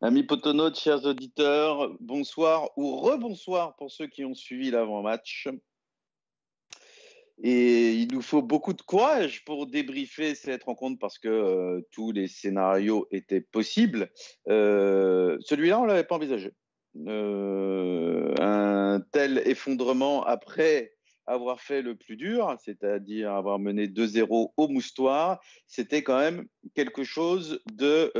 Amis potonautes, chers auditeurs, bonsoir ou rebonsoir pour ceux qui ont suivi l'avant-match. Et il nous faut beaucoup de courage pour débriefer cette rencontre parce que euh, tous les scénarios étaient possibles. Euh, celui-là, on ne l'avait pas envisagé. Euh, un tel effondrement après avoir fait le plus dur, c'est-à-dire avoir mené 2-0 au moustoir, c'était quand même quelque chose de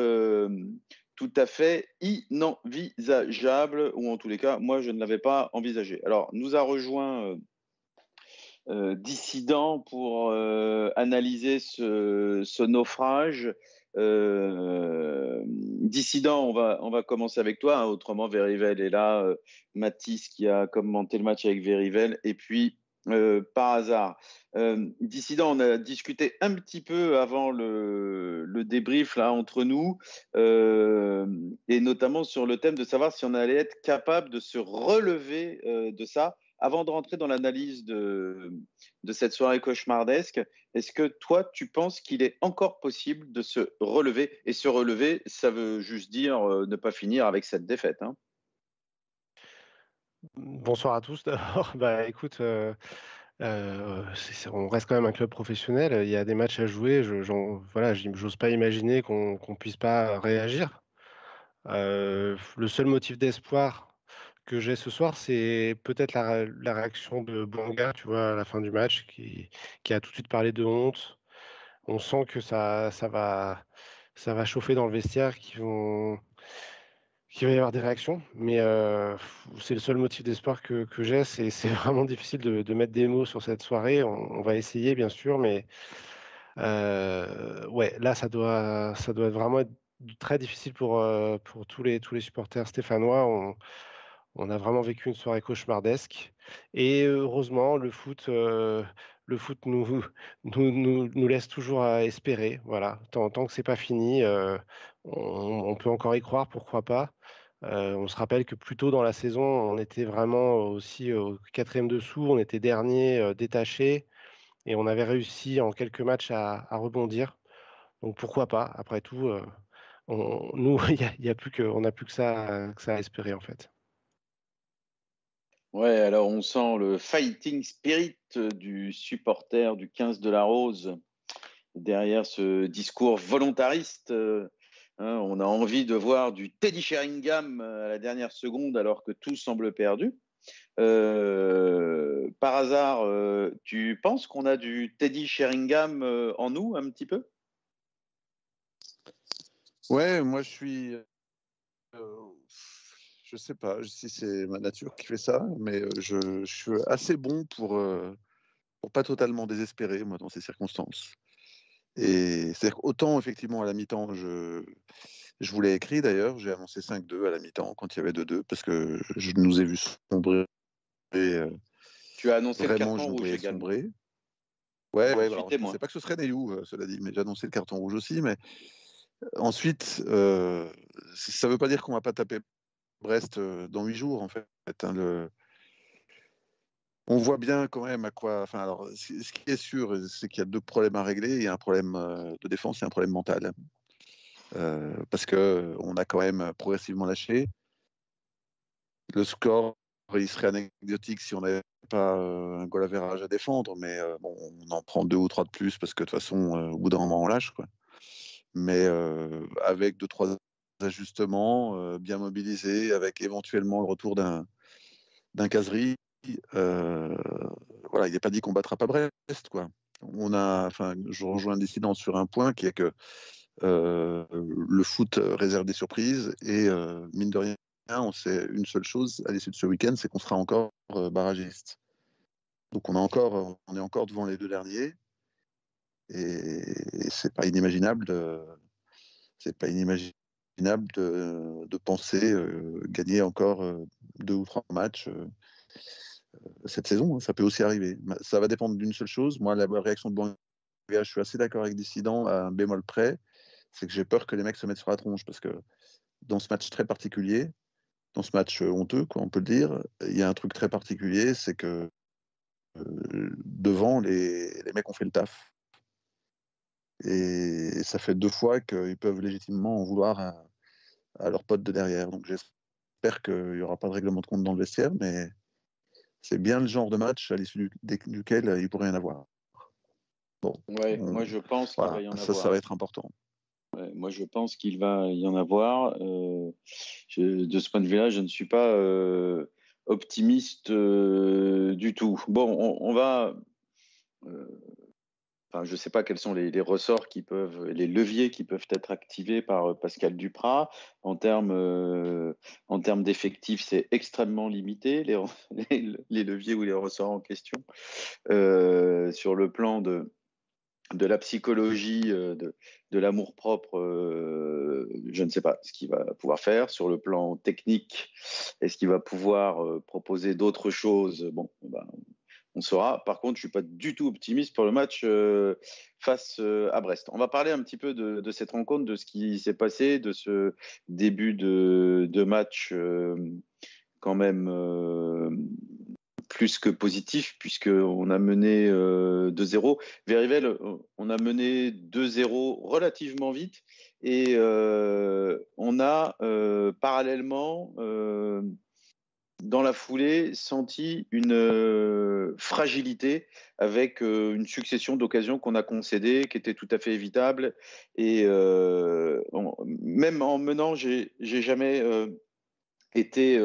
tout à fait inenvisageable, ou en tous les cas, moi, je ne l'avais pas envisagé. Alors, nous a rejoint euh, dissident pour euh, analyser ce, naufrage. Euh, dissident, on va, on va commencer avec toi. Hein. autrement, Verivel est là. Mathis qui a commenté le match avec Verivel. Et puis, par hasard. Dissident, on a discuté un petit peu avant le, débrief là entre nous, et notamment sur le thème de savoir si on allait être capable de se relever de ça avant de rentrer dans l'analyse de, de cette soirée cauchemardesque, est-ce que toi, tu penses qu'il est encore possible de se relever? Et se relever, ça veut juste dire euh, ne pas finir avec cette défaite. Hein Bonsoir à tous d'abord. Bah, écoute, euh, euh, on reste quand même un club professionnel. Il y a des matchs à jouer. Je, voilà, j'ose pas imaginer qu'on ne puisse pas réagir. le seul motif d'espoir que j'ai ce soir, c'est peut-être la, réaction de Bonga, tu vois, à la fin du match, qui, a tout de suite parlé de honte. On sent que ça, va, ça va chauffer dans le vestiaire, qu'il vont, va y avoir des réactions. Mais euh, c'est le seul motif d'espoir que, j'ai. C'est, vraiment difficile de, mettre des mots sur cette soirée. On, va essayer, bien sûr, mais euh, ouais, là, ça doit, ça doit vraiment être très difficile pour, euh, pour tous, les, tous les supporters stéphanois. On, a vraiment vécu une soirée cauchemardesque. Et heureusement, le foot, le foot nous, nous, nous, laisse toujours à espérer. Voilà. Tant, tant que c'est pas fini, on, peut encore y croire, pourquoi pas. On se rappelle que plus tôt dans la saison, on était vraiment aussi au quatrième dessous, on était dernier, détaché, et on avait réussi en quelques matchs à, rebondir. Donc pourquoi pas? Après tout, nous, il a, plus que, on n'a plus que ça, que ça à espérer en fait. Ouais, alors on sent le fighting spirit du supporter du 15 de la Rose derrière ce discours volontariste. Hein, on a envie de voir du Teddy Sheringham à la dernière seconde alors que tout semble perdu. Euh, par hasard, euh, tu penses qu'on a du Teddy Sheringham euh, en nous un petit peu? Ouais, moi je suis je sais pas si c'est ma nature qui fait ça, mais je, suis assez bon pour, pour pas totalement désespérer, moi, dans ces circonstances. Et c'est-à-dire qu'autant, effectivement, à la mi-temps, je, je vous l'ai écrit d'ailleurs, j'ai annoncé 5-2 à la mi-temps quand il y avait 2-2, parce que je nous ai vu sombrer. tu as annoncé le carton rouge également. Ouais, ouais, je ne sais pas que ce serait Neyou, cela dit, mais j'ai annoncé le carton rouge aussi. Mais ensuite, ça ne veut pas dire qu'on va pas taper Brest dans huit jours, en fait. Hein, on voit bien quand même à quoi. Enfin, alors, ce qui est sûr, c'est qu'il y a deux problèmes à régler. Il y a un problème de défense et un problème mental. parce que on a quand même progressivement lâché. Le score, il serait anecdotique si on n'avait pas un goal à à défendre, mais bon, on en prend deux ou trois de plus parce que de toute façon, au bout d'un moment, on lâche. Mais avec deux, trois ajustements euh, bien mobilisés, avec éventuellement le retour d'un caserie. Euh, voilà, il n'est pas dit qu'on battra pas Brest, quoi. On a, enfin, je rejoins un dissident sur un point qui est que euh, le foot réserve des surprises et mine de rien, on sait une seule chose à l'issue de ce week-end, c'est qu'on sera encore barragiste. Donc on a encore, on est encore devant les deux derniers et, c'est pas inimaginable c'est pas inimaginable de, penser euh, gagner encore euh, deux ou trois matchs euh, cette saison. Hein. ça peut aussi arriver. Ça va dépendre d'une seule chose. Moi, la réaction de Banga, je suis assez d'accord avec Dissident à un bémol près. C'est que j'ai peur que les mecs se mettent sur la tronche parce que dans ce match très particulier, dans ce match honteux, quoi, on peut le dire, il y a un truc très particulier, c'est que devant, les, les, mecs ont fait le taf. Et ça fait deux fois qu'ils peuvent légitimement en vouloir à, à leurs potes de derrière. Donc j'espère qu'il n'y aura pas de règlement de compte dans le vestiaire, mais c'est bien le genre de match à l'issue duquel il pourrait y en avoir. Bon, ouais, moi je pense qu'il va y en ça, avoir. Ça va être important. moi je pense qu'il va y en avoir. Euh, de ce point de vue-là, je ne suis pas euh, optimiste euh, du tout. Bon, on, va. Enfin, je ne sais pas quels sont les, ressorts qui peuvent, les leviers qui peuvent être activés par Pascal Duprat. En termes, en termes d'effectifs, c'est extrêmement limité, les, leviers ou les ressorts en question. sur le plan de, la psychologie, de, de l'amour-propre, je ne sais pas ce qu'il va pouvoir faire. Sur le plan technique, est-ce qu'il va pouvoir proposer d'autres choses? Bon, ben, on saura. Par contre, je suis pas du tout optimiste pour le match euh, face euh, à Brest. On va parler un petit peu de, cette rencontre, de ce qui s'est passé, de ce début de, match euh, quand même plus que positif, puisqu'on a mené 2-0. Verivel, on a mené 2-0 relativement vite et on a parallèlement dans la foulée, senti une euh, fragilité avec euh, une succession d'occasions qu'on a concédées, qui étaient tout à fait évitables. Et euh, même en menant, j'ai jamais été,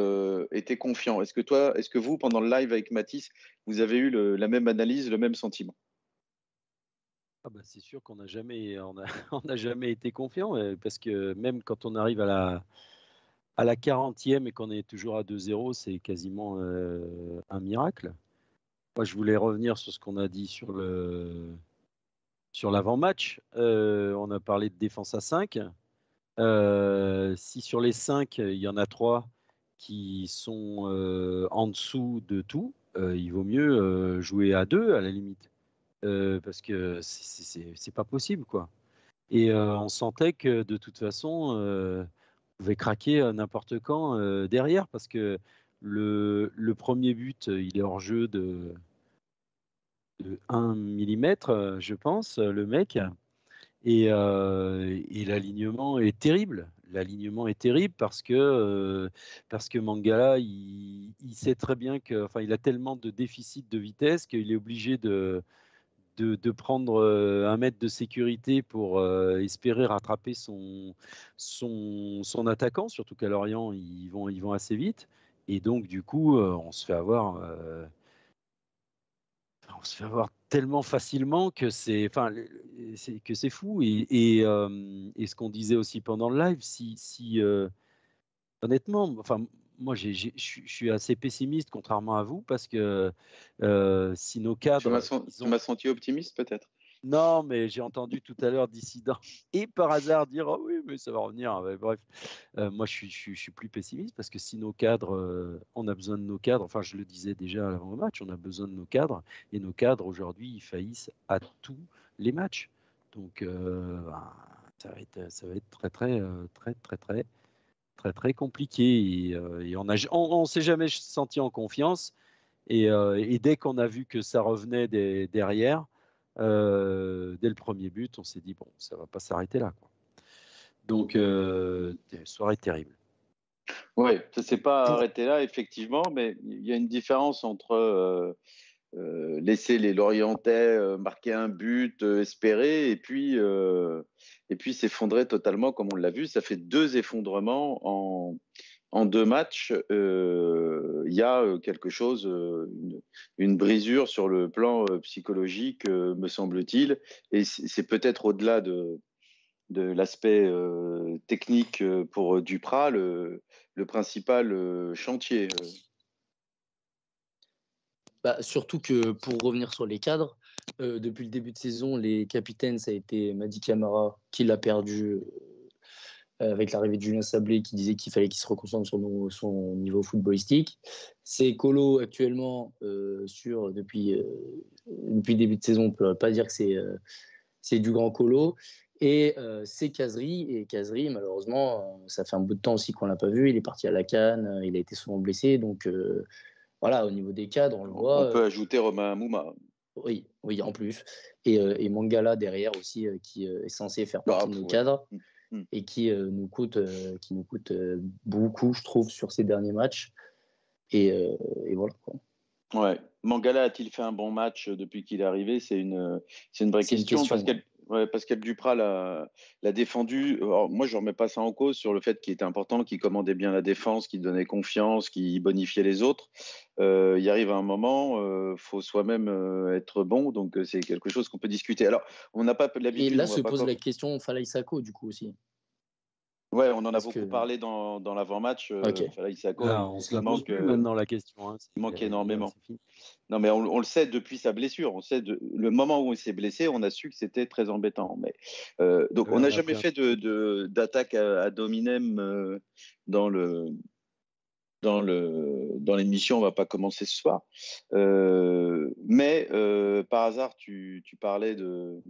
confiant. Est-ce que toi, est-ce que vous, pendant le live avec Mathis, vous avez eu la même analyse, le même sentiment? Ah bah c'est sûr qu'on n'a jamais, on a jamais été confiant parce que même quand on arrive à la, à la 40e et qu'on est toujours à 2-0, c'est quasiment euh, un miracle. Moi, je voulais revenir sur ce qu'on a dit sur le sur l'avant-match. Euh, on a parlé de défense à 5. Euh, si sur les 5, il y en a 3 qui sont en dessous de tout, il vaut mieux jouer à 2 à la limite. parce que c'est pas possible, quoi. Et on sentait que de toute façon, pouvait craquer n'importe quand derrière parce que le, premier but, il est hors jeu de, de 1 mm, je pense, le mec. Et, et l'alignement est terrible. L'alignement est terrible parce que, parce que Mangala, il, il, sait très bien que, enfin, il a tellement de déficit de vitesse qu'il est obligé de, de, prendre euh, un mètre de sécurité pour euh, espérer rattraper son, son, attaquant, surtout qu'à Lorient, ils vont, ils vont assez vite. Et donc, du coup, euh, on se fait avoir. on se fait avoir tellement facilement que c'est, enfin, que c'est fou. Et, et, ce qu'on disait aussi pendant le live, si, si honnêtement, enfin, moi, je suis assez pessimiste, contrairement à vous, parce que euh, si nos cadres. Tu m'as senti optimiste, peut-être? Non, mais j'ai entendu tout à l'heure dissident et par hasard dire oh oui, mais ça va revenir. bref, euh, moi, je suis, suis, plus pessimiste parce que si nos cadres, euh, on a besoin de nos cadres, enfin, je le disais déjà avant le match, on a besoin de nos cadres et nos cadres aujourd'hui, ils faillissent à tous les matchs. Donc, ben, ça, va être, ça va être très, très, très, très, très très très compliqué et, euh, on ne on, s'est jamais senti en confiance et, euh, dès qu'on a vu que ça revenait derrière euh, dès le premier but on s'est dit bon ça va pas s'arrêter là quoi. donc soirée terrible oui ça s'est pas arrêté là effectivement mais il y a une différence entre laisser les Lorientais marquer un but espérer et puis et puis s'effondrer totalement, comme on l'a vu. Ça fait deux effondrements en, deux matchs. Euh, il y a euh, quelque chose, euh, une, brisure sur le plan psychologique, me semble-t-il. Et c'est peut-être au-delà de, l'aspect technique pour Duprat, le, le principal chantier. Bah, surtout que pour revenir sur les cadres, euh, depuis le début de saison, les capitaines, ça a été Madi Camara qui l'a perdu euh, avec l'arrivée de Julien Sablé qui disait qu'il fallait qu'il se reconcentre sur son niveau footballistique. C'est Colo actuellement euh, sur depuis, depuis le début de saison, on ne peut pas dire que c'est c'est du grand Colo. Et c'est Kazri. Et Kazri, malheureusement, ça fait un bout de temps aussi qu'on ne l'a pas vu. Il est parti à la Cannes, il a été souvent blessé. Donc voilà, au niveau des cadres, on le voit. On peut ajouter Romain Mouma. Oui, oui, en plus. Et, euh, et Mangala derrière aussi, euh, qui euh, est censé faire partie de nos cadres. hmm. et qui nous coûte, qui nous coûte beaucoup, je trouve, sur ces derniers matchs. Et, et voilà. Quoi. Ouais. Mangala a-t-il fait un bon match depuis qu'il est arrivé? C'est une, c'est une vraie question, parce Ouais, Pascal Duprat l'a défendu. moi, je ne remets pas ça en cause sur le fait qu'il était important, qu'il commandait bien la défense, qu'il donnait confiance, qu'il bonifiait les autres. Euh, il arrive à un moment, il euh, faut soi-même euh, être bon, donc c'est quelque chose qu'on peut discuter. Alors, on n'a pas l'habitude. Et là se pose la question Falaï Sako, du coup aussi. Ouais, on en a beaucoup parlé dans, dans l'avant-match. Euh, on se la pose plus maintenant la question. Hein, il manque énormément. Non, mais on, le sait depuis sa blessure. On sait de, le moment où il s'est blessé, on a su que c'était très embêtant. Mais euh, donc, on n'a jamais fait de d'attaque à, à, Dominem euh, dans le dans le dans l'émission. On va pas commencer ce soir. mais par hasard, tu, tu parlais de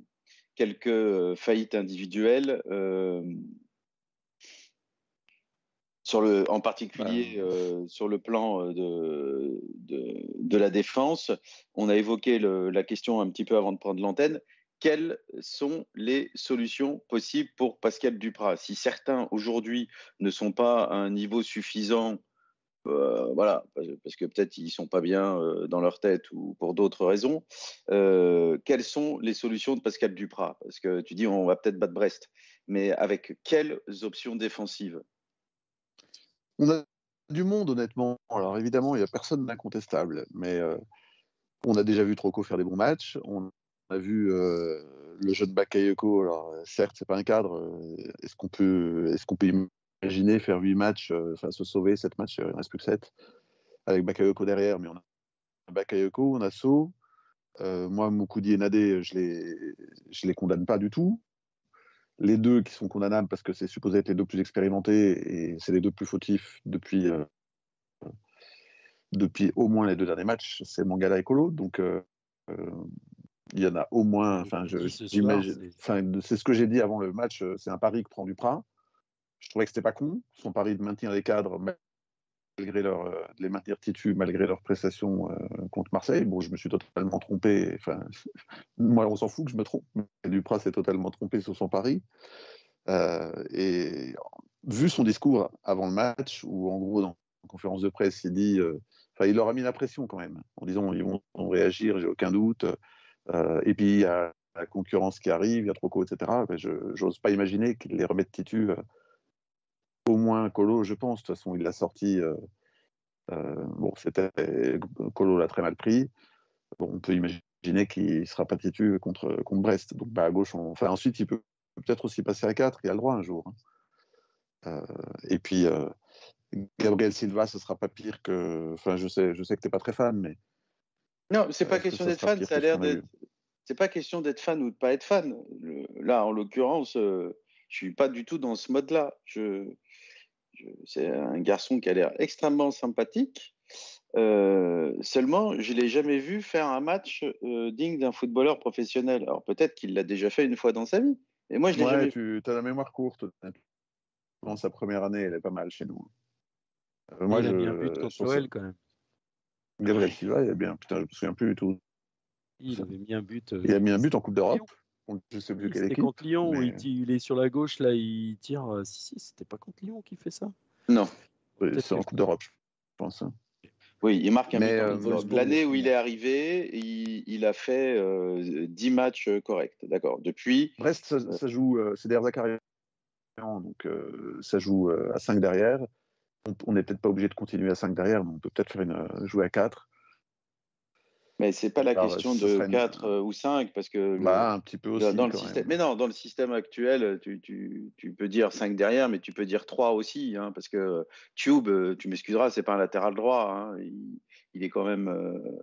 quelques faillites individuelles sur le, en particulier euh, sur le plan euh, de, de, de, la défense. On a évoqué le, la question un petit peu avant de prendre l'antenne. Quelles sont les solutions possibles pour Pascal Duprat? Si certains aujourd'hui ne sont pas à un niveau suffisant, euh, voilà, parce que peut-être ils sont pas bien dans leur tête ou pour d'autres raisons. quelles sont les solutions de Pascal Duprat? Parce que tu dis on va peut-être battre Brest, mais avec quelles options défensives? On a du monde, honnêtement. Alors évidemment, il n'y a personne d'incontestable, mais euh, on a déjà vu Troco faire des bons matchs. On a vu euh, le jeu de Bakayoko. Alors certes, c'est pas un cadre. Euh, est-ce qu'on peut, est-ce peut imaginer faire 8 matchs, enfin se sauver 7 matchs, il ne reste plus que 7, avec Bakayoko derrière, mais on a Bakayoko, on a So. moi, Moukoudi et Nadé, je les, je les condamne pas du tout les deux qui sont condamnables parce que c'est supposé être les deux plus expérimentés et c'est les deux plus fautifs depuis, euh, depuis au moins les deux derniers matchs, c'est Mangala et Colo. Donc euh, euh, il y en a au moins, enfin, c'est ce que j'ai dit avant le match, c'est un pari que prend Duprat. Je trouvais que c'était pas con, son pari de maintenir les cadres, malgré leur, euh, les maintenir malgré leur prestation euh, contre Marseille. Bon, je me suis totalement trompé. Enfin, moi, on s'en fout que je me trompe. Duprat s'est totalement trompé sur son pari. Euh, et vu son discours avant le match, où en gros, dans la conférence de presse, il dit, enfin, il leur a mis la pression quand même, en disant ils vont réagir, j'ai aucun doute. et puis il y a la concurrence qui arrive, il y a Troco, etc. Je n'ose pas imaginer qu'ils les remettent titus au moins Colo, je pense. De toute façon, il l'a sorti. Euh, euh, bon, c'était Colo l'a très mal pris. Bon, on peut imaginer qu'il ne sera pas titu contre, contre Brest. Donc, bah, à gauche, enfin, ensuite, il peut peut-être aussi passer à 4. Il a le droit un jour. Hein. Euh, et puis, Gabriel Silva, ce sera pas pire que. Enfin, je sais, je sais que tu n'es pas très fan, mais. Non, c'est pas question d'être fan. Ça a l'air d'être. C'est pas question d'être fan ou de pas être fan. là, en l'occurrence, je suis pas du tout dans ce mode-là. Je, c'est un garçon qui a l'air extrêmement sympathique. Euh, seulement, je ne l'ai jamais vu faire un match euh, digne d'un footballeur professionnel. Alors peut-être qu'il l'a déjà fait une fois dans sa vie. Et moi, je l'ai jamais tu as la mémoire courte. Dans sa première année, elle est pas mal chez nous. Euh, moi, il a mis un but contre Noël quand même. Gabriel Silva, il a bien. Putain, je me souviens plus du tout. Il avait mis un but. il a mis un but en Coupe d'Europe. Je sais plus C'était contre Lyon où il, est sur la gauche, là, il tire. Euh, si, si, c'était pas contre Lyon qui fait ça? Non. c'est en Coupe d'Europe, je pense. Hein. Oui, il marque un but. Euh, l'année où il est arrivé, il, a fait 10 euh, matchs corrects. D'accord. Depuis. Brest, ça, joue, c'est derrière Zakaria. Donc, ça joue à 5 derrière. On n'est peut-être pas obligé de continuer à 5 derrière, mais on peut peut-être faire une, jouer à 4. Mais c'est pas la question de 4 euh, ou 5 parce que bah, un petit peu aussi, dans le système, mais non, dans le système actuel, tu, tu, tu, peux dire 5 derrière, mais tu peux dire 3 aussi, hein, parce que Tube, euh, tu m'excuseras, c'est pas un latéral droit, hein, il, il, est quand même, euh,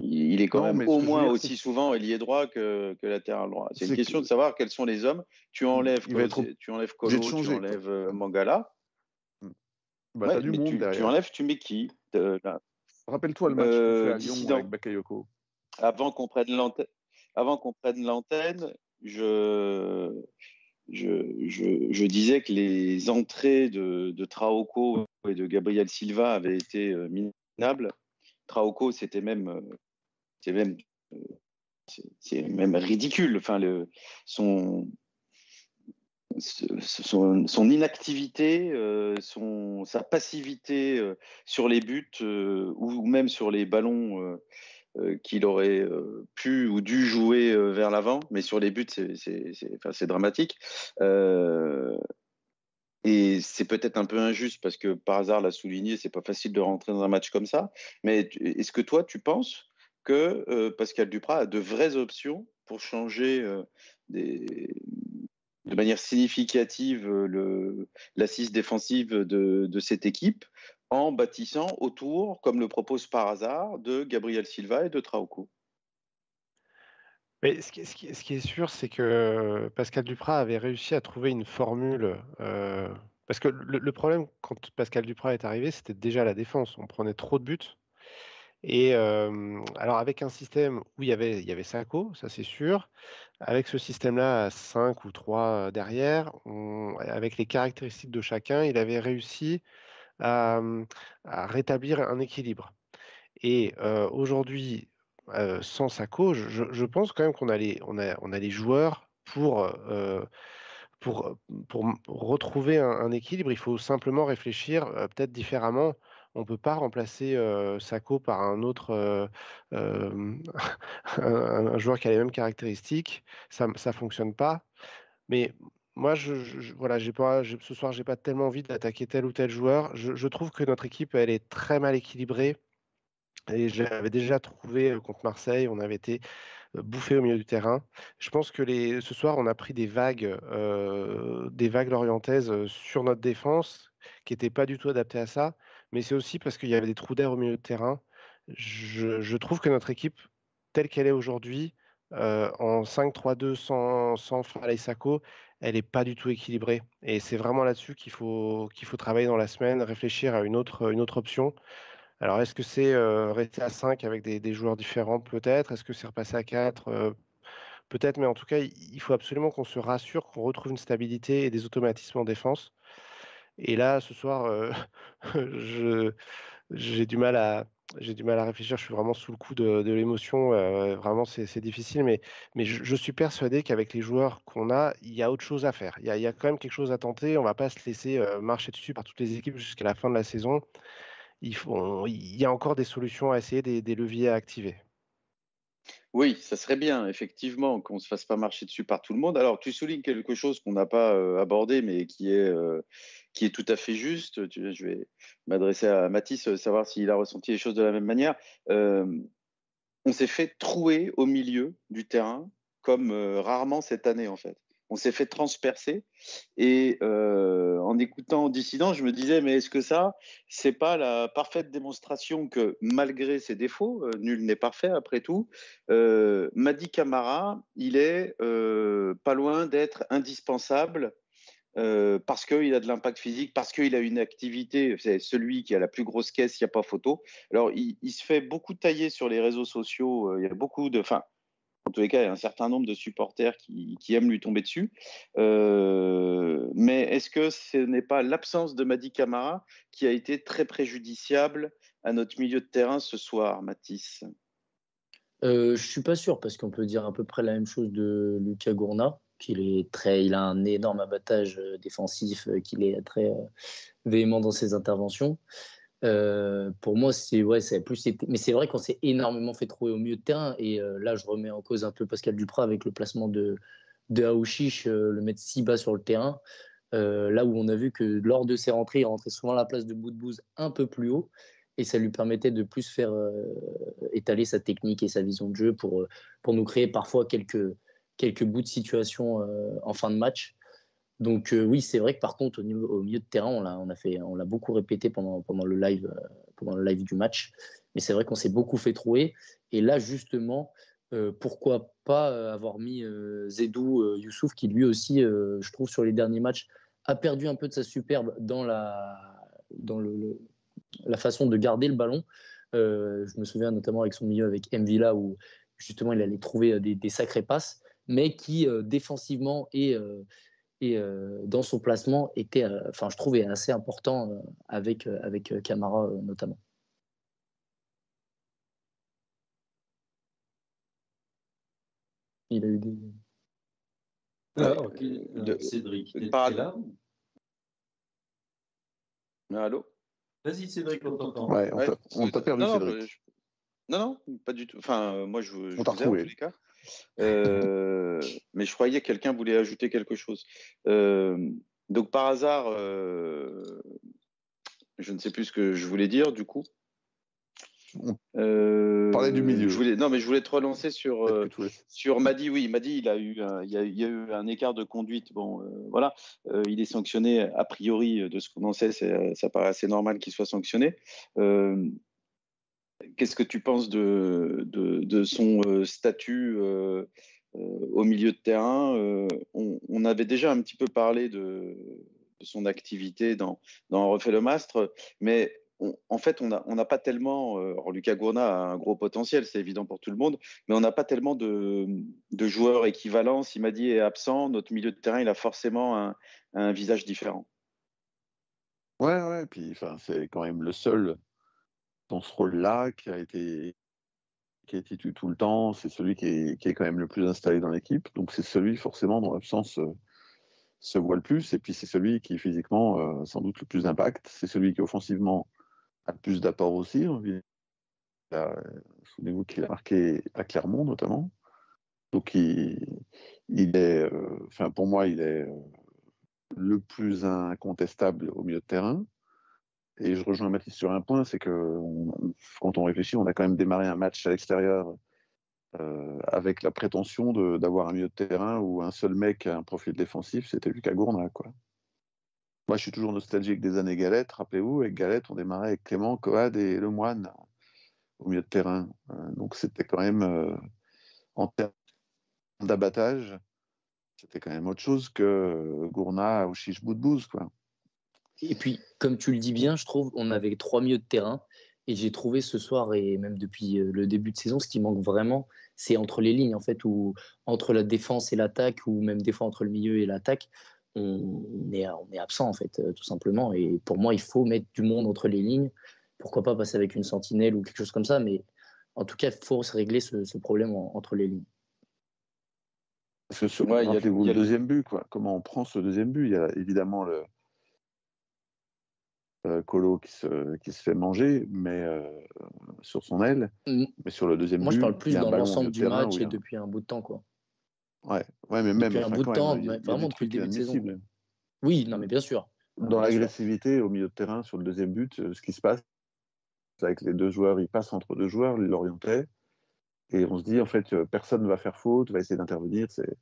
il, est quand même au moins aussi souvent ailier droit que, que latéral droit. C'est une question de savoir quels sont les hommes. Tu enlèves, tu enlèves Kolo, tu enlèves Mangala. Bah, ouais, du monde tu, tu, enlèves, tu mets qui Rappelle-toi le match euh, à Lyon avec Bakayoko. Avant qu'on prenne l'antenne, avant qu'on prenne l'antenne, je, je, je, disais que les entrées de, de Traoko et de Gabriel Silva avaient été euh, minables. Traoko, c'était même, euh, c'est même, c'est même ridicule. Enfin, le, son, son, inactivité, son, sa passivité sur les buts ou même sur les ballons qu'il aurait pu ou dû jouer vers l'avant, mais sur les buts, c'est dramatique. Et c'est peut-être un peu injuste parce que par hasard l'a souligné, c'est pas facile de rentrer dans un match comme ça. Mais est-ce que toi, tu penses que euh, Pascal Duprat a de vraies options pour changer euh, des, de manière significative euh, l'assise défensive de, cette équipe en bâtissant autour, comme le propose par hasard, de Gabriel Silva et de Trauco mais ce qui, ce qui, est sûr, c'est que Pascal Duprat avait réussi à trouver une formule. parce que le, problème, quand Pascal Duprat est arrivé, c'était déjà la défense. On prenait trop de buts. Et alors, avec un système où il y avait, il y avait ça c'est sûr. Avec ce système-là, à 5 ou 3 derrière, avec les caractéristiques de chacun, il avait réussi à, rétablir un équilibre. Et aujourd'hui, sans Sako, je, je, pense quand même qu'on a, les, on a, on a les joueurs pour, pour, pour retrouver un, équilibre. Il faut simplement réfléchir peut-être différemment. On ne peut pas remplacer Sako par un autre joueur qui a les mêmes caractéristiques. Ça ne fonctionne pas. Mais moi, je, voilà, j'ai pas, ce soir, j'ai pas tellement envie d'attaquer tel ou tel joueur. Je, je, trouve que notre équipe, elle est très mal équilibrée. Et j'avais déjà trouvé contre Marseille, on avait été bouffé au milieu du terrain. Je pense que ce soir, on a pris des vagues, des vagues lorientaises sur notre défense qui n'étaient pas du tout adaptées à ça. Mais c'est aussi parce qu'il y avait des trous d'air au milieu de terrain. Je, trouve que notre équipe, telle qu'elle est aujourd'hui, en 5-3-2 sans, sans Sako, elle n'est pas du tout équilibrée. Et c'est vraiment là-dessus qu'il faut, faut travailler dans la semaine, réfléchir à une autre, une autre option. Alors, est-ce que c'est rester à 5 avec des, joueurs différents? Peut-être. Est-ce que c'est repasser à 4 Peut-être, mais en tout cas, il faut absolument qu'on se rassure, qu'on retrouve une stabilité et des automatismes en défense. Et là, ce soir, j'ai du mal à j'ai du mal à réfléchir. Je suis vraiment sous le coup de, l'émotion. vraiment, c'est difficile, mais, je, suis persuadé qu'avec les joueurs qu'on a, il y a autre chose à faire. Il y a, quand même quelque chose à tenter. On ne va pas se laisser marcher dessus par toutes les équipes jusqu'à la fin de la saison il, y a encore des solutions à essayer, des, leviers à activer. Oui, ça serait bien, effectivement, qu'on ne se fasse pas marcher dessus par tout le monde. Alors, tu soulignes quelque chose qu'on n'a pas euh, abordé, mais qui est, euh, qui est tout à fait juste. je vais m'adresser à Mathis, euh, savoir s'il a ressenti les choses de la même manière. on s'est fait trouer au milieu du terrain, comme rarement cette année, en fait on s'est fait transpercer. Et euh, en écoutant Dissident, je me disais, mais est-ce que ça, c'est pas la parfaite démonstration que malgré ses défauts, euh, nul n'est parfait après tout, euh, Madi Camara, il est pas loin d'être indispensable. Parce qu'il a de l'impact physique, parce qu'il a une activité, c'est celui qui a la plus grosse caisse, il n'y a pas photo. Alors, il, se fait beaucoup tailler sur les réseaux sociaux, il y a beaucoup de... Enfin, en tous les cas, il y a un certain nombre de supporters qui, aiment lui tomber dessus. Euh, mais est-ce que ce n'est pas l'absence de Madi Camara qui a été très préjudiciable à notre milieu de terrain ce soir, Mathis? Euh, Je suis pas sûr parce qu'on peut dire à peu près la même chose de Lucas Gourna, qu'il est très, il a un énorme abattage euh, défensif, euh, qu'il est très véhément dans ses interventions. Euh, pour moi, c'est ouais, plus. Mais c'est vrai qu'on s'est énormément fait trouver au milieu de terrain. Et euh, là, je remets en cause un peu Pascal Duprat avec le placement de, de Aouchiche, euh, le mettre si bas sur le terrain. là où on a vu que lors de ses rentrées, il rentrait souvent à la place de Boudbouz un peu plus haut. Et ça lui permettait de plus faire étaler sa technique et sa vision de jeu pour, pour nous créer parfois quelques, quelques bouts de situation en fin de match. Donc euh, oui, c'est vrai que par contre, au, milieu de terrain, on l'a, on beaucoup répété pendant, pendant, le live, euh, pendant le live du match. Mais c'est vrai qu'on s'est beaucoup fait trouver. Et là, justement, euh, pourquoi pas avoir mis Zedou Youssouf, qui lui aussi, je trouve, sur les derniers matchs, a perdu un peu de sa superbe dans la, dans le, la façon de garder le ballon. je me souviens notamment avec son milieu avec Mvila, où justement il allait trouver des, des sacrées passes, mais qui défensivement et et euh, dans son placement était, euh, enfin, je trouvais assez important euh, avec, avec Camara notamment. Il a eu des. Ah, de, Cédric, par... là Allô? Vas-y, Cédric, on t'entend. Ouais, on t'a perdu, Cédric. Non, non, pas du tout. Enfin, moi, je, je on vous tous les cas. Euh, mais je croyais que quelqu'un voulait ajouter quelque chose. Euh, donc, par hasard, euh, je ne sais plus ce que je voulais dire, du coup. Parler du milieu. Je voulais, non, mais je voulais te relancer sur, sur Madi. Oui, Madi, il a, eu un, il, y a, il a eu un écart de conduite. Bon, voilà. Il est sanctionné, a priori, de ce qu'on en sait, ça paraît assez normal qu'il soit sanctionné. Qu'est-ce que tu penses de, de, son statut au milieu de terrain on, avait déjà un petit peu parlé de, son activité dans, dans Refait le Mastre, mais en fait, on n'a on pas tellement. Euh, Lucas Gourna a un gros potentiel, c'est évident pour tout le monde, mais on n'a pas tellement de, de, joueurs équivalents. Si Madi est absent, notre milieu de terrain, il a forcément un, un visage différent. Ouais, ouais, puis c'est quand même le seul dans ce rôle-là qui a été qui a été tout le temps. C'est celui qui est, qui est, quand même le plus installé dans l'équipe. Donc c'est celui forcément dont l'absence euh, se voit le plus. Et puis c'est celui qui physiquement euh, sans doute le plus d'impact. C'est celui qui offensivement plus d'apport aussi. Souvenez-vous qu'il a marqué à Clermont notamment. Donc il, est, euh, pour moi, il est euh, le plus incontestable au milieu de terrain. Et je rejoins Mathis sur un point, c'est que quand on réfléchit, on a quand même démarré un match à l'extérieur euh, avec la prétention d'avoir un milieu de terrain où un seul mec a un profil défensif, c'était Lucas Gourna, quoi. Moi, je suis toujours nostalgique des années Galette. Rappelez-vous, avec Galette, on démarrait avec Clément, Coad et Lemoine au milieu de terrain. Euh, donc, c'était quand même, euh, en termes d'abattage, c'était quand même autre chose que Gourna ou Chiche Boudbouz, quoi. Et puis, comme tu le dis bien, je trouve on avait trois milieux de terrain. Et j'ai trouvé ce soir, et même depuis euh, le début de saison, ce qui manque vraiment, c'est entre les lignes, en fait, ou entre la défense et l'attaque, ou même des fois entre le milieu et l'attaque on, est, on est absent en fait, euh, tout simplement. Et pour moi, il faut mettre du monde entre les lignes. Pourquoi pas passer avec une sentinelle ou quelque chose comme ça, mais en tout cas, il faut se régler ce, problème entre les lignes. Parce que sur le deuxième but, quoi. comment on prend ce deuxième but? Il y a évidemment le euh, Colo qui se, qui se fait manger, mais euh, sur son aile. Mm. Mais sur le deuxième Moi, but, je parle plus dans l'ensemble du match et depuis un bout de temps, quoi. Ouais, ouais mais même. Depuis un bout de temps, vraiment depuis le début de saison. Oui, non, mais bien sûr. Dans l'agressivité au milieu de terrain sur le deuxième but, euh, ce qui se passe, c'est avec les deux joueurs, ils passent entre deux joueurs, ils l'orientaient, et on se dit en fait, euh, personne ne va faire faute, va essayer d'intervenir, c'est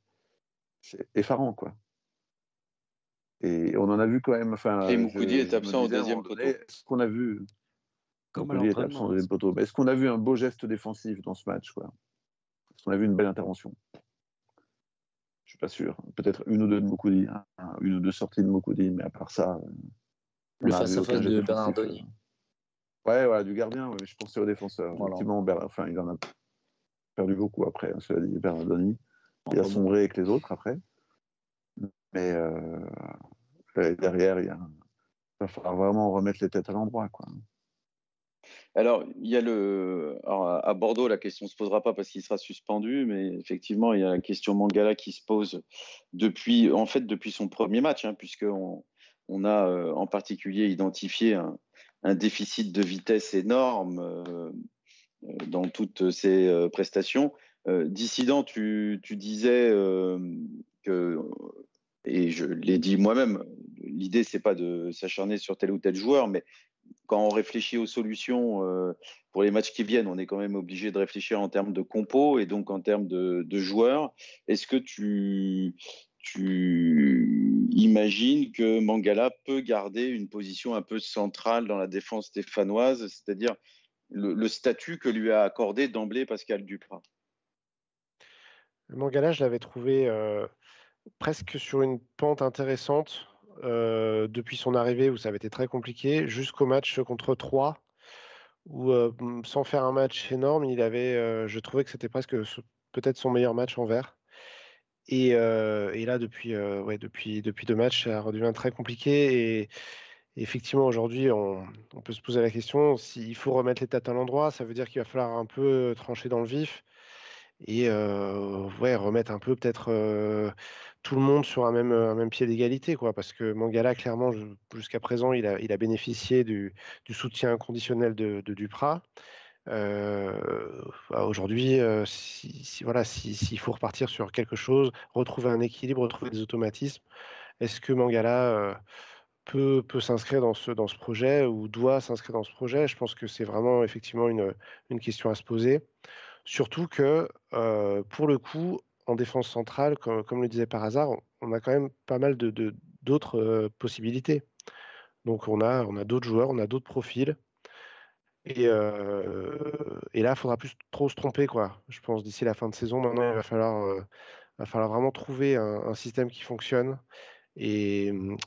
effarant, quoi. Et on en a vu quand même. Enfin, et Moukoudi est absent au deuxième poteau. Est-ce qu'on a vu. Moukoudi est absent au deuxième poteau. Est-ce qu'on a vu un beau geste défensif dans ce match, quoi? Est-ce qu'on a vu une belle intervention? Je suis pas sûr. Peut-être une ou deux de Mokoudi, hein, une ou deux sorties de Mokoudi, mais à part ça. Euh, le face-à-face de Bernardoni. Euh. Ouais, voilà, du gardien, je pensais au défenseur. Effectivement, enfin, il en a perdu beaucoup après, hein, cela dit, Bernardoni. Il a sombré avec les autres après. Mais euh, derrière, il, va falloir vraiment remettre les têtes à l'endroit. Quoi. Alors, il y a le. à Bordeaux, la question ne se posera pas parce qu'il sera suspendu, mais effectivement, il y a la question Mangala qui se pose depuis, en fait, depuis son premier match, hein, puisqu'on on a euh, en particulier identifié un, déficit de vitesse énorme euh, dans toutes ses prestations. Dissident, tu, tu disais que, et je l'ai dit moi-même, l'idée, c'est pas de s'acharner sur tel ou tel joueur, mais quand on réfléchit aux solutions euh, pour les matchs qui viennent, on est quand même obligé de réfléchir en termes de compo et donc en termes de, joueurs. Est-ce que tu, tu imagines que Mangala peut garder une position un peu centrale dans la défense stéphanoise, c'est-à-dire le, statut que lui a accordé d'emblée Pascal Duprat? Mangala, je l'avais trouvé euh, presque sur une pente intéressante euh, depuis son arrivée où ça avait été très compliqué, jusqu'au match contre 3, où euh, sans faire un match énorme, il avait, euh, je trouvais que c'était presque peut-être son meilleur match en vert. Et, là, depuis, depuis, depuis deux matchs, ça redevient très compliqué. Et, effectivement, aujourd'hui, on, peut se poser la question s'il faut remettre les têtes à l'endroit, ça veut dire qu'il va falloir un peu trancher dans le vif et remettre un peu peut-être tout le monde sur un même, un même pied d'égalité, quoi. Parce que Mangala, clairement, jusqu'à présent, il a, bénéficié du, soutien inconditionnel de, de Duprat. Bah, aujourd'hui, si, voilà, s'il faut repartir sur quelque chose, retrouver un équilibre, retrouver des automatismes, est-ce que Mangala peut, s'inscrire dans ce, dans ce projet ou doit s'inscrire dans ce projet? Je pense que c'est vraiment effectivement une, une, question à se poser. Surtout que, pour le coup, en défense centrale, comme, le disait par hasard, on a quand même pas mal de, d'autres possibilités. Donc on a, on a d'autres joueurs, on a d'autres profils. Et, là, il faudra plus trop se tromper, quoi. Je pense d'ici la fin de saison, maintenant, il va falloir, va falloir vraiment trouver un, système qui fonctionne. Et mmh,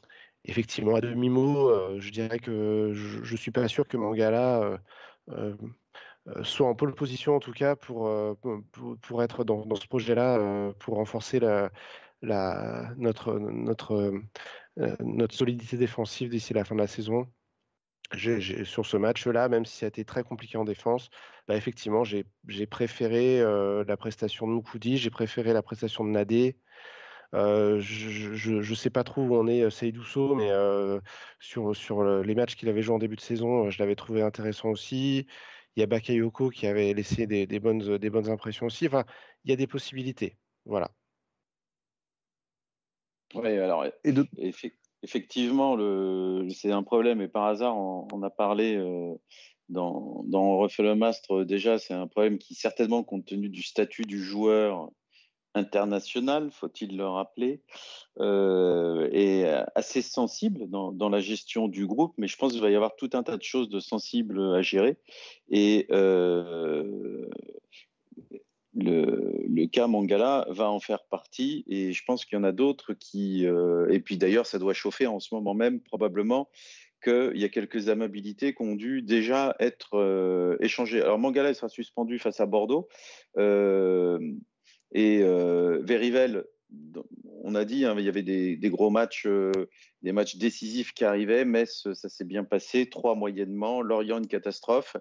effectivement, à demi-mot, je dirais que je ne suis pas sûr que Mangala soit en pole position, en tout cas, pour, pour, pour être dans, ce projet-là, pour renforcer notre, notre, notre solidité défensive d'ici la fin de la saison sur ce match-là, même si ça a été très compliqué en défense, bah, effectivement, j'ai préféré la prestation de Moukoudi, j'ai préféré la prestation de Nadé. je ne sais pas trop où on est Seydousso, mais sur, sur les matchs qu'il avait joué en début de saison, je l'avais trouvé intéressant aussi. Il y a Bakayoko qui avait laissé des, des, bonnes, des bonnes impressions aussi. Enfin, il y a des possibilités. Voilà. Oui, alors, et de effectivement, c'est un problème. Et par hasard, on, a parlé euh, dans, dans, Refait le Mastre déjà. C'est un problème qui, certainement, compte tenu du statut du joueur international, faut-il le rappeler, euh, est assez sensible dans, la gestion du groupe. Mais je pense qu'il va y avoir tout un tas de choses de sensibles à gérer. Et euh, le, cas Mangala va en faire partie et je pense qu'il y en a d'autres qui euh, et puis d'ailleurs ça doit chauffer en ce moment même probablement qu'il y a quelques amabilités qui ont dû déjà être euh, échangées. Alors Mangala sera suspendu face à Bordeaux et euh, on a dit, hein, il y avait des, gros matchs, euh, des matchs décisifs qui arrivaient. Metz, ça s'est bien passé, trois moyennement. Lorient, une catastrophe.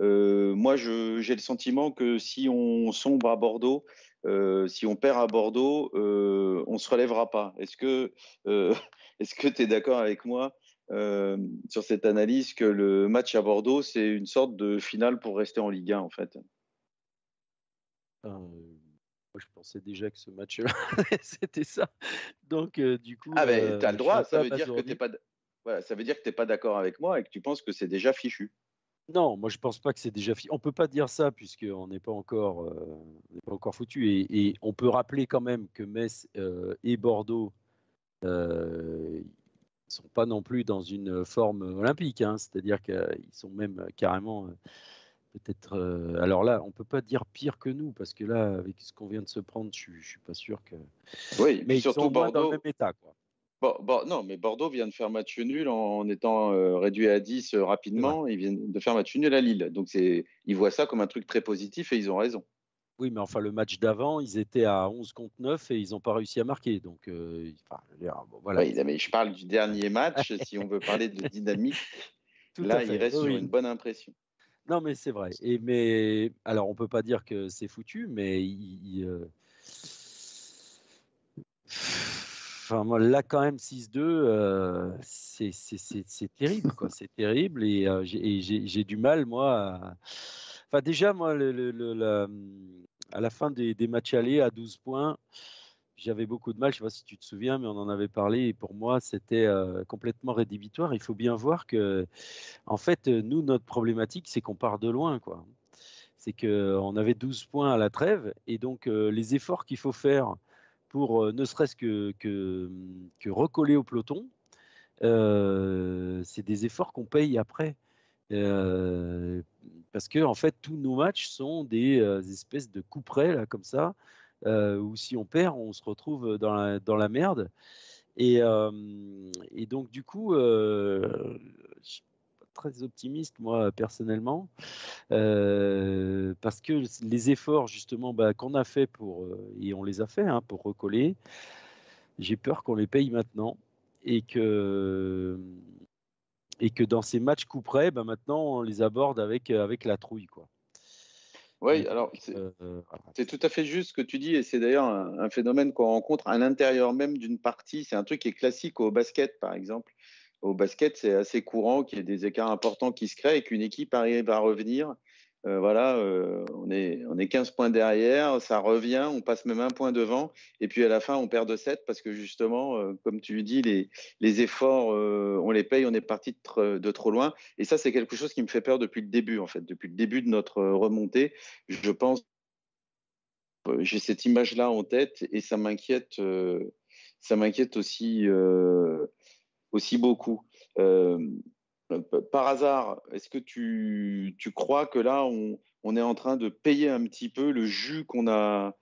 Euh, moi, j'ai le sentiment que si on sombre à Bordeaux, euh, si on perd à Bordeaux, on ne se relèvera pas. Est-ce que tu es d'accord avec moi sur cette analyse que le match à Bordeaux, c'est une sorte de finale pour rester en Ligue 1, en fait? Moi, je pensais déjà que ce match-là, c'était ça. Donc, euh, du coup. Ah, ben, tu as le droit. Ça veut, dire que t'es pas, voilà, ça veut dire que tu n'es pas d'accord avec moi et que tu penses que c'est déjà fichu. Non, moi, je pense pas que c'est déjà fichu. On peut pas dire ça puisqu'on n'est pas, encore, euh, pas encore foutu. Et, on peut rappeler quand même que Metz euh, et Bordeaux ne sont pas non plus dans une forme olympique. Hein. C'est-à-dire qu'ils sont même carrément peut-être. Euh, alors là, on peut pas dire pire que nous parce que là, avec ce qu'on vient de se prendre, je, ne suis pas sûr que. Oui, mais surtout ils sont Bordeaux. dans le même état, quoi. Bon, non, mais Bordeaux vient de faire match nul en étant euh, réduit à 10 euh, rapidement. Ils viennent de faire match nul à Lille. Donc, c'est, ils voient ça comme un truc très positif et ils ont raison. Oui, mais enfin, le match d'avant, ils étaient à 11 contre 9 et ils n'ont pas réussi à marquer. Donc, voilà. Mais je parle du dernier match, si on veut parler de dynamique. là, il reste sur une bonne impression. Non, mais c'est vrai. Alors, on peut pas dire que c'est foutu, mais euh, là quand même 6-2, euh, c'est terrible quoi, c'est terrible et, euh, j'ai du mal moi. Enfin déjà moi le, à la fin des, des matchs allés à 12 points j'avais beaucoup de mal, je ne sais pas si tu te souviens, mais on en avait parlé, et pour moi, c'était euh, complètement rédhibitoire. Il faut bien voir que, en fait, nous, notre problématique, c'est qu'on part de loin, quoi. C'est qu'on avait 12 points à la trêve, et donc euh, les efforts qu'il faut faire pour euh, ne serait-ce que, recoller au peloton, c'est des efforts qu'on paye après. parce que en fait, tous nos matchs sont des espèces de coups près, là, comme ça, euh, ou si on perd, on se retrouve dans la, merde. Et, et, donc, du coup, euh, je suis pas très optimiste, moi, personnellement, euh, parce que les efforts, justement, bah, qu'on a fait pour, et on les a fait hein, pour recoller, j'ai peur qu'on les paye maintenant et que, et que dans ces matchs coup près, bah, maintenant, on les aborde avec, avec la trouille. Quoi. Oui, alors c'est tout à fait juste ce que tu dis, et c'est d'ailleurs un, phénomène qu'on rencontre à l'intérieur même d'une partie. C'est un truc qui est classique au basket, par exemple. Au basket, c'est assez courant qu'il y ait des écarts importants qui se créent et qu'une équipe arrive à revenir euh, voilà, euh, on, est, on est 15 points derrière, ça revient, on passe même un point devant, et puis à la fin, on perd de 7 parce que justement, euh, comme tu dis, les, les efforts, on les paye, on est parti de, de, trop loin. Et ça, c'est quelque chose qui me fait peur depuis le début, en fait, depuis le début de notre remontée. Je pense, j'ai cette image-là en tête et ça m'inquiète, ça m'inquiète aussi, aussi beaucoup. Euh, par hasard, est-ce que tu, crois que là, on, est en train de payer un petit peu le jus qu'on a,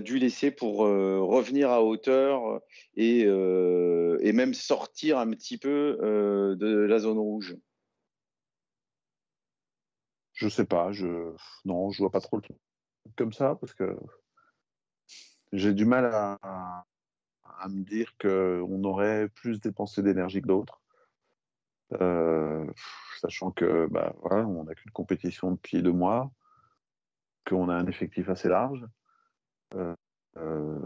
dû laisser pour euh, revenir à hauteur et, euh, et, même sortir un petit peu de la zone rouge? Je sais pas, non, je vois pas trop le truc comme ça parce que j'ai du mal à, à me dire qu'on aurait plus dépensé d'énergie que d'autres. Euh, sachant que bah, voilà, on n'a qu'une compétition depuis deux mois, qu'on a un effectif assez large. Euh, euh,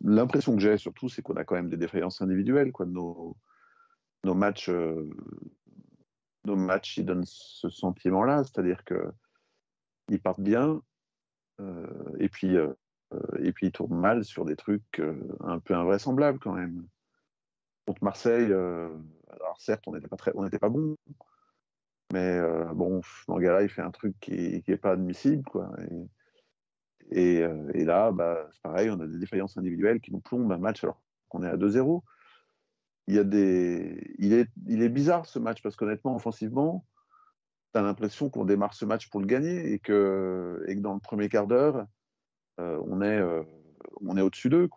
l'impression que j'ai surtout, c'est qu'on a quand même des défaillances individuelles. Quoi. Nos, matchs, nos matchs, ils donnent ce sentiment-là, c'est-à-dire que ils partent bien, et puis et puis ils tournent mal sur des trucs un peu invraisemblables quand même. Contre Marseille, alors certes, on n'était pas très, on n'était pas bon, mais euh, bon, Mangala il fait un truc qui, qui est pas admissible, quoi. Euh, et là, bah, c'est pareil, on a des défaillances individuelles qui nous plombent un match alors qu'on est à 2-0. Il y a des, il est, il est bizarre ce match parce qu'honnêtement, offensivement, tu as l'impression qu'on démarre ce match pour le gagner et que, et que dans le premier quart d'heure, euh, on est, euh, on est au-dessus d'eux.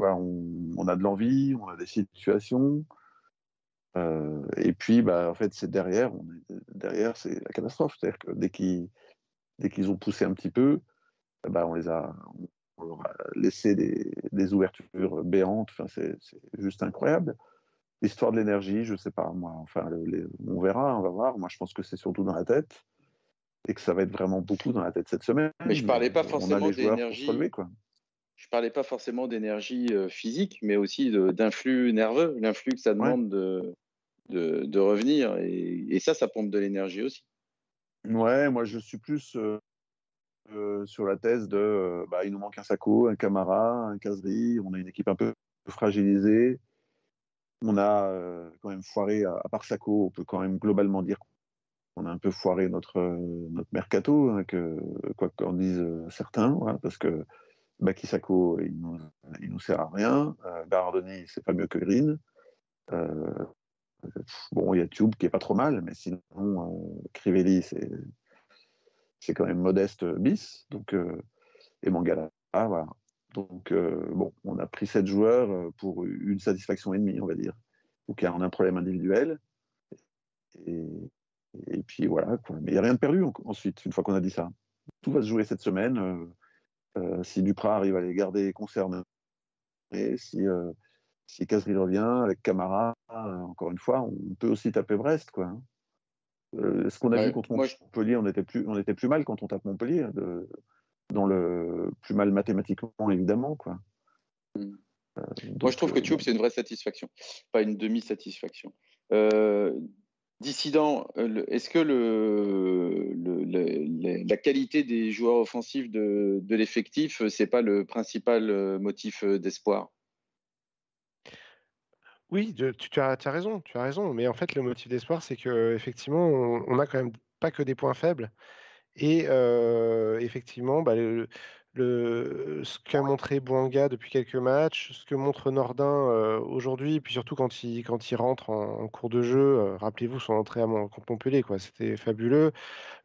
On, a de l'envie, on a des situations, euh, et puis, bah, en fait, c'est derrière, on est, derrière, c'est la catastrophe. C'est-à-dire que dès qu'ils, dès qu'ils ont poussé un petit peu, bah, on les a, on leur a laissé des, des ouvertures béantes. Enfin, c'est, juste incroyable. L'histoire de l'énergie, je sais pas, moi. Enfin, on verra, on va voir. Moi, je pense que c'est surtout dans la tête et que ça va être vraiment beaucoup dans la tête cette semaine. Mais je parlais pas forcément d'énergie. Je parlais pas forcément d'énergie euh, physique, mais aussi d'influx nerveux, l'influx que ça demande de, de, revenir. Et, ça, ça pompe de l'énergie aussi. Ouais, moi je suis plus euh, euh, sur la thèse de euh, bah, il nous manque un Sako, un Camara, un Kazri, on a une équipe un peu fragilisée. On a quand même foiré, à, part Sako, on peut quand même globalement dire qu'on a un peu foiré notre, notre mercato, hein, que, quoi qu'en disent certains, parce que Baki Sako, il nous, nous sert à rien. Euh, Bardoni, c'est pas mieux que Green. Bon, il y a Tube qui est pas trop mal, mais sinon, euh, Crivelli, c'est, quand même modeste bis. Donc, euh, et Mangala, voilà. Donc, euh, bon, on a pris sept joueurs pour une satisfaction et demie, on va dire. Donc, on a un problème individuel. Et, puis voilà. Mais il n'y a rien de perdu ensuite, une fois qu'on a dit ça. Tout va se jouer cette semaine. Si Duprat arrive à les garder concernés, si si Casri revient avec Camara, euh, encore une fois, on peut aussi taper Brest. Quoi. Euh, ce qu'on a ouais, vu contre Montpellier, on était, plus, on était plus mal quand on tape Montpellier, de, dans le plus mal mathématiquement, évidemment. Quoi. Mm. Euh, donc, moi, je trouve que Tube, c'est une vraie satisfaction, pas une demi-satisfaction. Euh, Dissident, est-ce que le, le, le, la qualité des joueurs offensifs de, de l'effectif, c'est pas le principal motif d'espoir? Oui, tu, as, raison, tu as raison. Mais en fait, le motif d'espoir, c'est qu'effectivement, on, on a quand même pas que des points faibles. Et effectivement, bah, le, ce qu'a montré Bouanga depuis quelques matchs, ce que montre Nordin aujourd'hui, et puis surtout quand il, rentre en, cours de jeu, rappelez-vous son entrée à Montpellier, quoi, c'était fabuleux.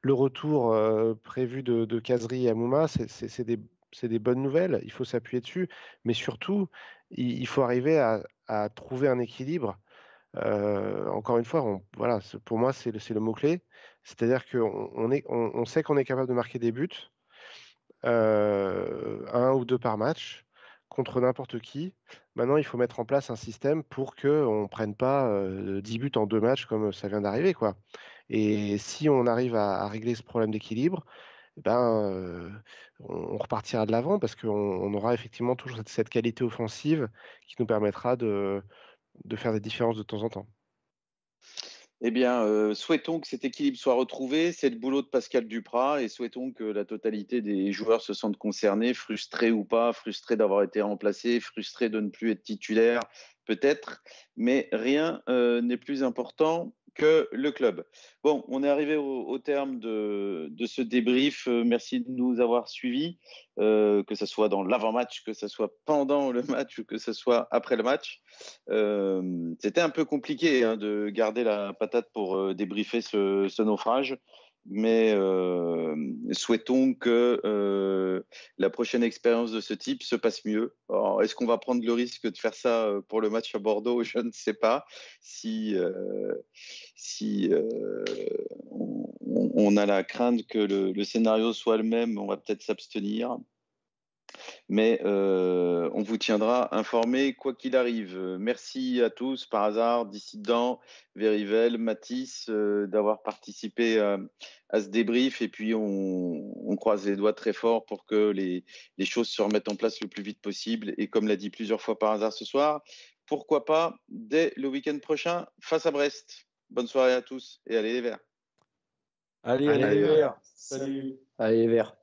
Le retour prévu de, de Kazri à Mouma, c'est des, bonnes nouvelles, il faut s'appuyer dessus, mais surtout, il faut arriver à, à trouver un équilibre. Encore une fois, voilà, pour moi, c'est le, le mot-clé. C'est-à-dire qu'on on on, sait qu'on est capable de marquer des buts, un ou deux par match, contre n'importe qui. Maintenant, il faut mettre en place un système pour qu'on ne prenne pas euh, 10 buts en deux matchs comme ça vient d'arriver. quoi. Et si on arrive à régler ce problème d'équilibre, eh ben, on, repartira de l'avant parce qu'on aura effectivement toujours cette, qualité offensive qui nous permettra de, faire des différences de temps en temps. Eh bien, souhaitons que cet équilibre soit retrouvé. C'est le boulot de Pascal Duprat et souhaitons que la totalité des joueurs se sentent concernés, frustrés ou pas, frustrés d'avoir été remplacés, frustrés de ne plus être titulaires, peut-être. Mais rien n'est plus important que le club. Bon, on est arrivé au, terme de, ce débrief. Euh, merci de nous avoir suivis, euh, que ce soit dans l'avant-match, que ce soit pendant le match ou que ce soit après le match. Euh, c'était un peu compliqué hein, de garder la patate pour débriefer ce naufrage mais euh, souhaitons que euh, la prochaine expérience de ce type se passe mieux. Est-ce qu'on va prendre le risque de faire ça euh, pour le match à Bordeaux? Je ne sais pas. Si, si on, a la crainte que le scénario soit le même, on va peut-être s'abstenir. Mais euh, on vous tiendra informé quoi qu'il arrive. Merci à tous, par hasard, Dissident, Verivel, Matisse, euh, d'avoir participé à, ce débrief. Et puis, on, croise les doigts très fort pour que les, choses se remettent en place le plus vite possible. Et comme l'a dit plusieurs fois par hasard ce soir, pourquoi pas dès le week-end prochain face à Brest. Bonne soirée à tous et allez les Verts. Allez, allez, les Verts. Salut. Allez les Verts.